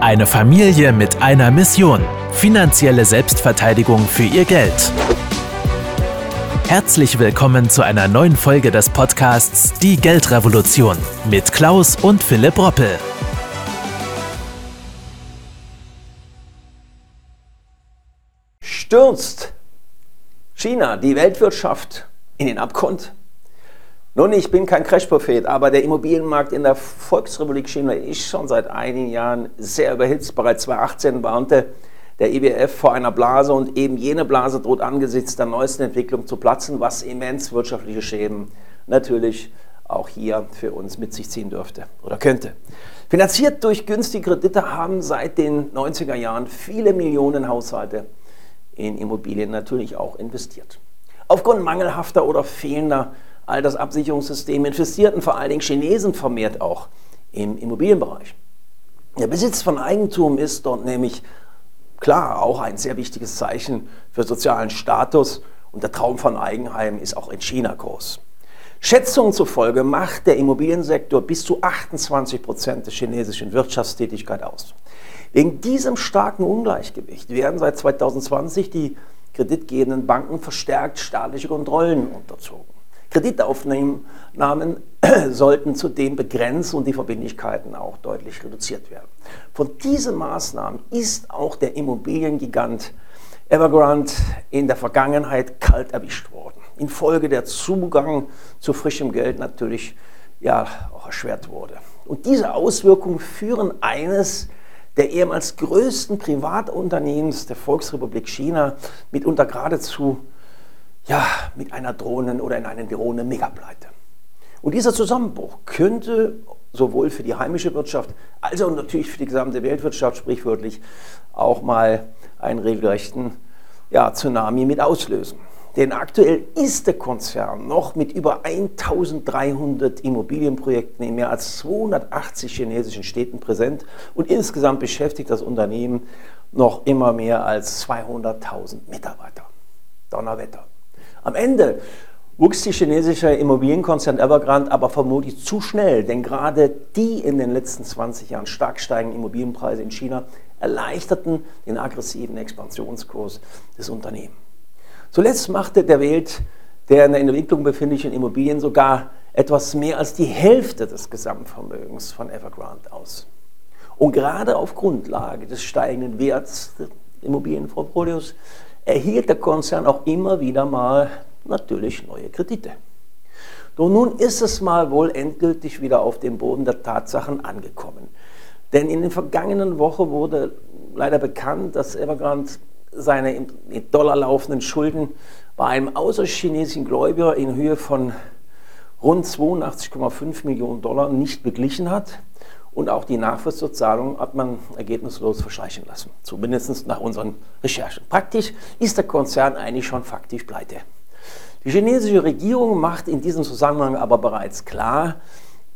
Eine Familie mit einer Mission. Finanzielle Selbstverteidigung für ihr Geld. Herzlich willkommen zu einer neuen Folge des Podcasts Die Geldrevolution mit Klaus und Philipp Roppel. Stürzt China die Weltwirtschaft in den Abgrund? Nun, ich bin kein Crash-Prophet, aber der Immobilienmarkt in der Volksrepublik China ist schon seit einigen Jahren sehr überhitzt. Bereits 2018 warnte der IWF vor einer Blase und eben jene Blase droht angesichts der neuesten Entwicklung zu platzen, was immens wirtschaftliche Schäden natürlich auch hier für uns mit sich ziehen dürfte oder könnte. Finanziert durch günstige Kredite haben seit den 90er Jahren viele Millionen Haushalte in Immobilien natürlich auch investiert. Aufgrund mangelhafter oder fehlender Altersabsicherungssystem investierten vor allen Dingen Chinesen vermehrt auch im Immobilienbereich. Der Besitz von Eigentum ist dort nämlich klar auch ein sehr wichtiges Zeichen für sozialen Status und der Traum von Eigenheim ist auch in China groß. Schätzungen zufolge macht der Immobiliensektor bis zu 28 Prozent der chinesischen Wirtschaftstätigkeit aus. Wegen diesem starken Ungleichgewicht werden seit 2020 die kreditgebenden Banken verstärkt staatliche Kontrollen unterzogen. Kreditaufnahmen sollten zudem begrenzt und die Verbindlichkeiten auch deutlich reduziert werden. Von diesen Maßnahmen ist auch der Immobiliengigant Evergrande in der Vergangenheit kalt erwischt worden. Infolge der Zugang zu frischem Geld natürlich ja auch erschwert wurde. Und diese Auswirkungen führen eines der ehemals größten Privatunternehmens der Volksrepublik China mitunter geradezu ja, mit einer drohenden oder in einer drohenden Megapleite. Und dieser Zusammenbruch könnte sowohl für die heimische Wirtschaft als auch natürlich für die gesamte Weltwirtschaft sprichwörtlich auch mal einen regelrechten ja, Tsunami mit auslösen. Denn aktuell ist der Konzern noch mit über 1300 Immobilienprojekten in mehr als 280 chinesischen Städten präsent und insgesamt beschäftigt das Unternehmen noch immer mehr als 200.000 Mitarbeiter. Donnerwetter. Am Ende wuchs die chinesische Immobilienkonzern Evergrande aber vermutlich zu schnell, denn gerade die in den letzten 20 Jahren stark steigenden Immobilienpreise in China erleichterten den aggressiven Expansionskurs des Unternehmens. Zuletzt machte der Welt der in der Entwicklung befindlichen Immobilien sogar etwas mehr als die Hälfte des Gesamtvermögens von Evergrande aus. Und gerade auf Grundlage des steigenden Werts des Immobilienportfolios erhielt der Konzern auch immer wieder mal natürlich neue Kredite. Doch nun ist es mal wohl endgültig wieder auf dem Boden der Tatsachen angekommen. Denn in den vergangenen Wochen wurde leider bekannt, dass Evergrande seine in Dollar laufenden Schulden bei einem außerchinesischen Gläubiger in Höhe von rund 82,5 Millionen Dollar nicht beglichen hat und auch die Nachfrist hat man ergebnislos verschleichen lassen, zumindest nach unseren Recherchen. Praktisch ist der Konzern eigentlich schon faktisch pleite. Die chinesische Regierung macht in diesem Zusammenhang aber bereits klar,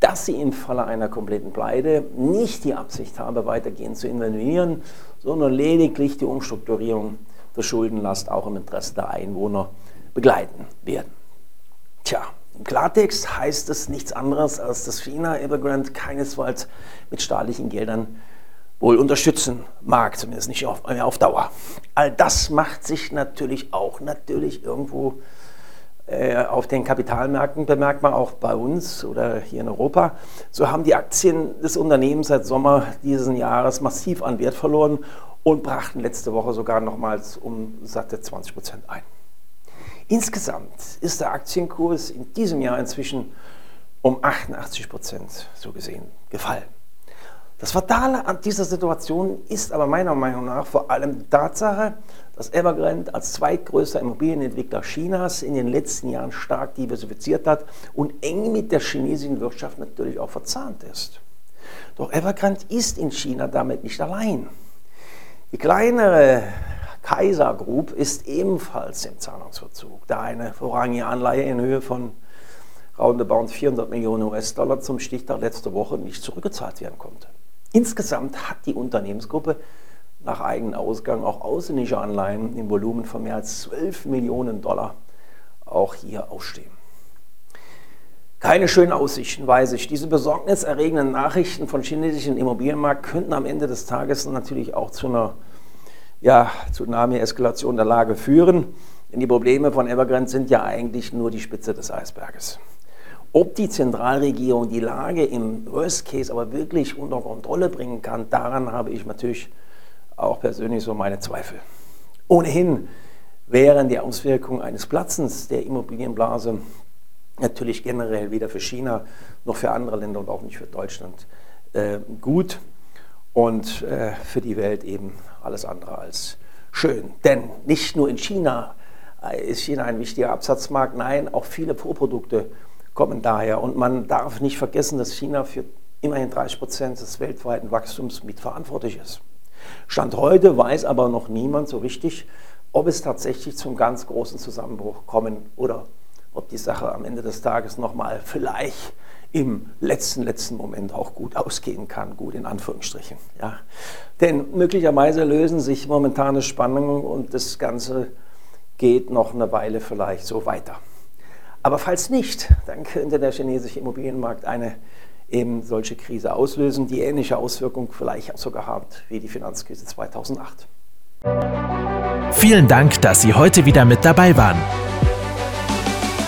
dass sie im Falle einer kompletten Pleite nicht die Absicht habe, weitergehend zu intervenieren, sondern lediglich die Umstrukturierung der Schuldenlast auch im Interesse der Einwohner begleiten werden. Tja, im Klartext heißt es nichts anderes, als dass China Evergrande keinesfalls mit staatlichen Geldern wohl unterstützen mag, zumindest nicht auf, äh, auf Dauer. All das macht sich natürlich auch natürlich irgendwo äh, auf den Kapitalmärkten bemerkbar, auch bei uns oder hier in Europa. So haben die Aktien des Unternehmens seit Sommer dieses Jahres massiv an Wert verloren und brachten letzte Woche sogar nochmals um satte 20 Prozent ein. Insgesamt ist der Aktienkurs in diesem Jahr inzwischen um 88 Prozent so gesehen gefallen. Das Fatale an dieser Situation ist aber meiner Meinung nach vor allem die Tatsache, dass Evergrande als zweitgrößter Immobilienentwickler Chinas in den letzten Jahren stark diversifiziert hat und eng mit der chinesischen Wirtschaft natürlich auch verzahnt ist. Doch Evergrande ist in China damit nicht allein. Die kleinere Kaiser Group ist ebenfalls im Zahlungsverzug, da eine vorrangige Anleihe in Höhe von roundabout 400 Millionen US-Dollar zum Stichtag letzte Woche nicht zurückgezahlt werden konnte. Insgesamt hat die Unternehmensgruppe nach eigenem Ausgang auch ausländische Anleihen im Volumen von mehr als 12 Millionen Dollar auch hier ausstehen. Keine schönen Aussichten, weiß ich. Diese besorgniserregenden Nachrichten von chinesischen Immobilienmarkt könnten am Ende des Tages natürlich auch zu einer ja, Tsunami-Eskalation der Lage führen. Denn die Probleme von Evergrande sind ja eigentlich nur die Spitze des Eisberges. Ob die Zentralregierung die Lage im Worst Case aber wirklich unter Kontrolle bringen kann, daran habe ich natürlich auch persönlich so meine Zweifel. Ohnehin wären die Auswirkungen eines Platzens der Immobilienblase natürlich generell weder für China noch für andere Länder und auch nicht für Deutschland äh, gut und äh, für die Welt eben alles andere als schön. Denn nicht nur in China äh, ist China ein wichtiger Absatzmarkt, nein, auch viele Vorprodukte kommen daher. Und man darf nicht vergessen, dass China für immerhin 30 Prozent des weltweiten Wachstums mitverantwortlich ist. Stand heute weiß aber noch niemand so richtig, ob es tatsächlich zum ganz großen Zusammenbruch kommen oder ob die Sache am Ende des Tages nochmal vielleicht im letzten, letzten Moment auch gut ausgehen kann, gut in Anführungsstrichen. Ja. Denn möglicherweise lösen sich momentane Spannungen und das Ganze geht noch eine Weile vielleicht so weiter. Aber falls nicht, dann könnte der chinesische Immobilienmarkt eine eben solche Krise auslösen, die ähnliche Auswirkungen vielleicht sogar hat wie die Finanzkrise 2008. Vielen Dank, dass Sie heute wieder mit dabei waren.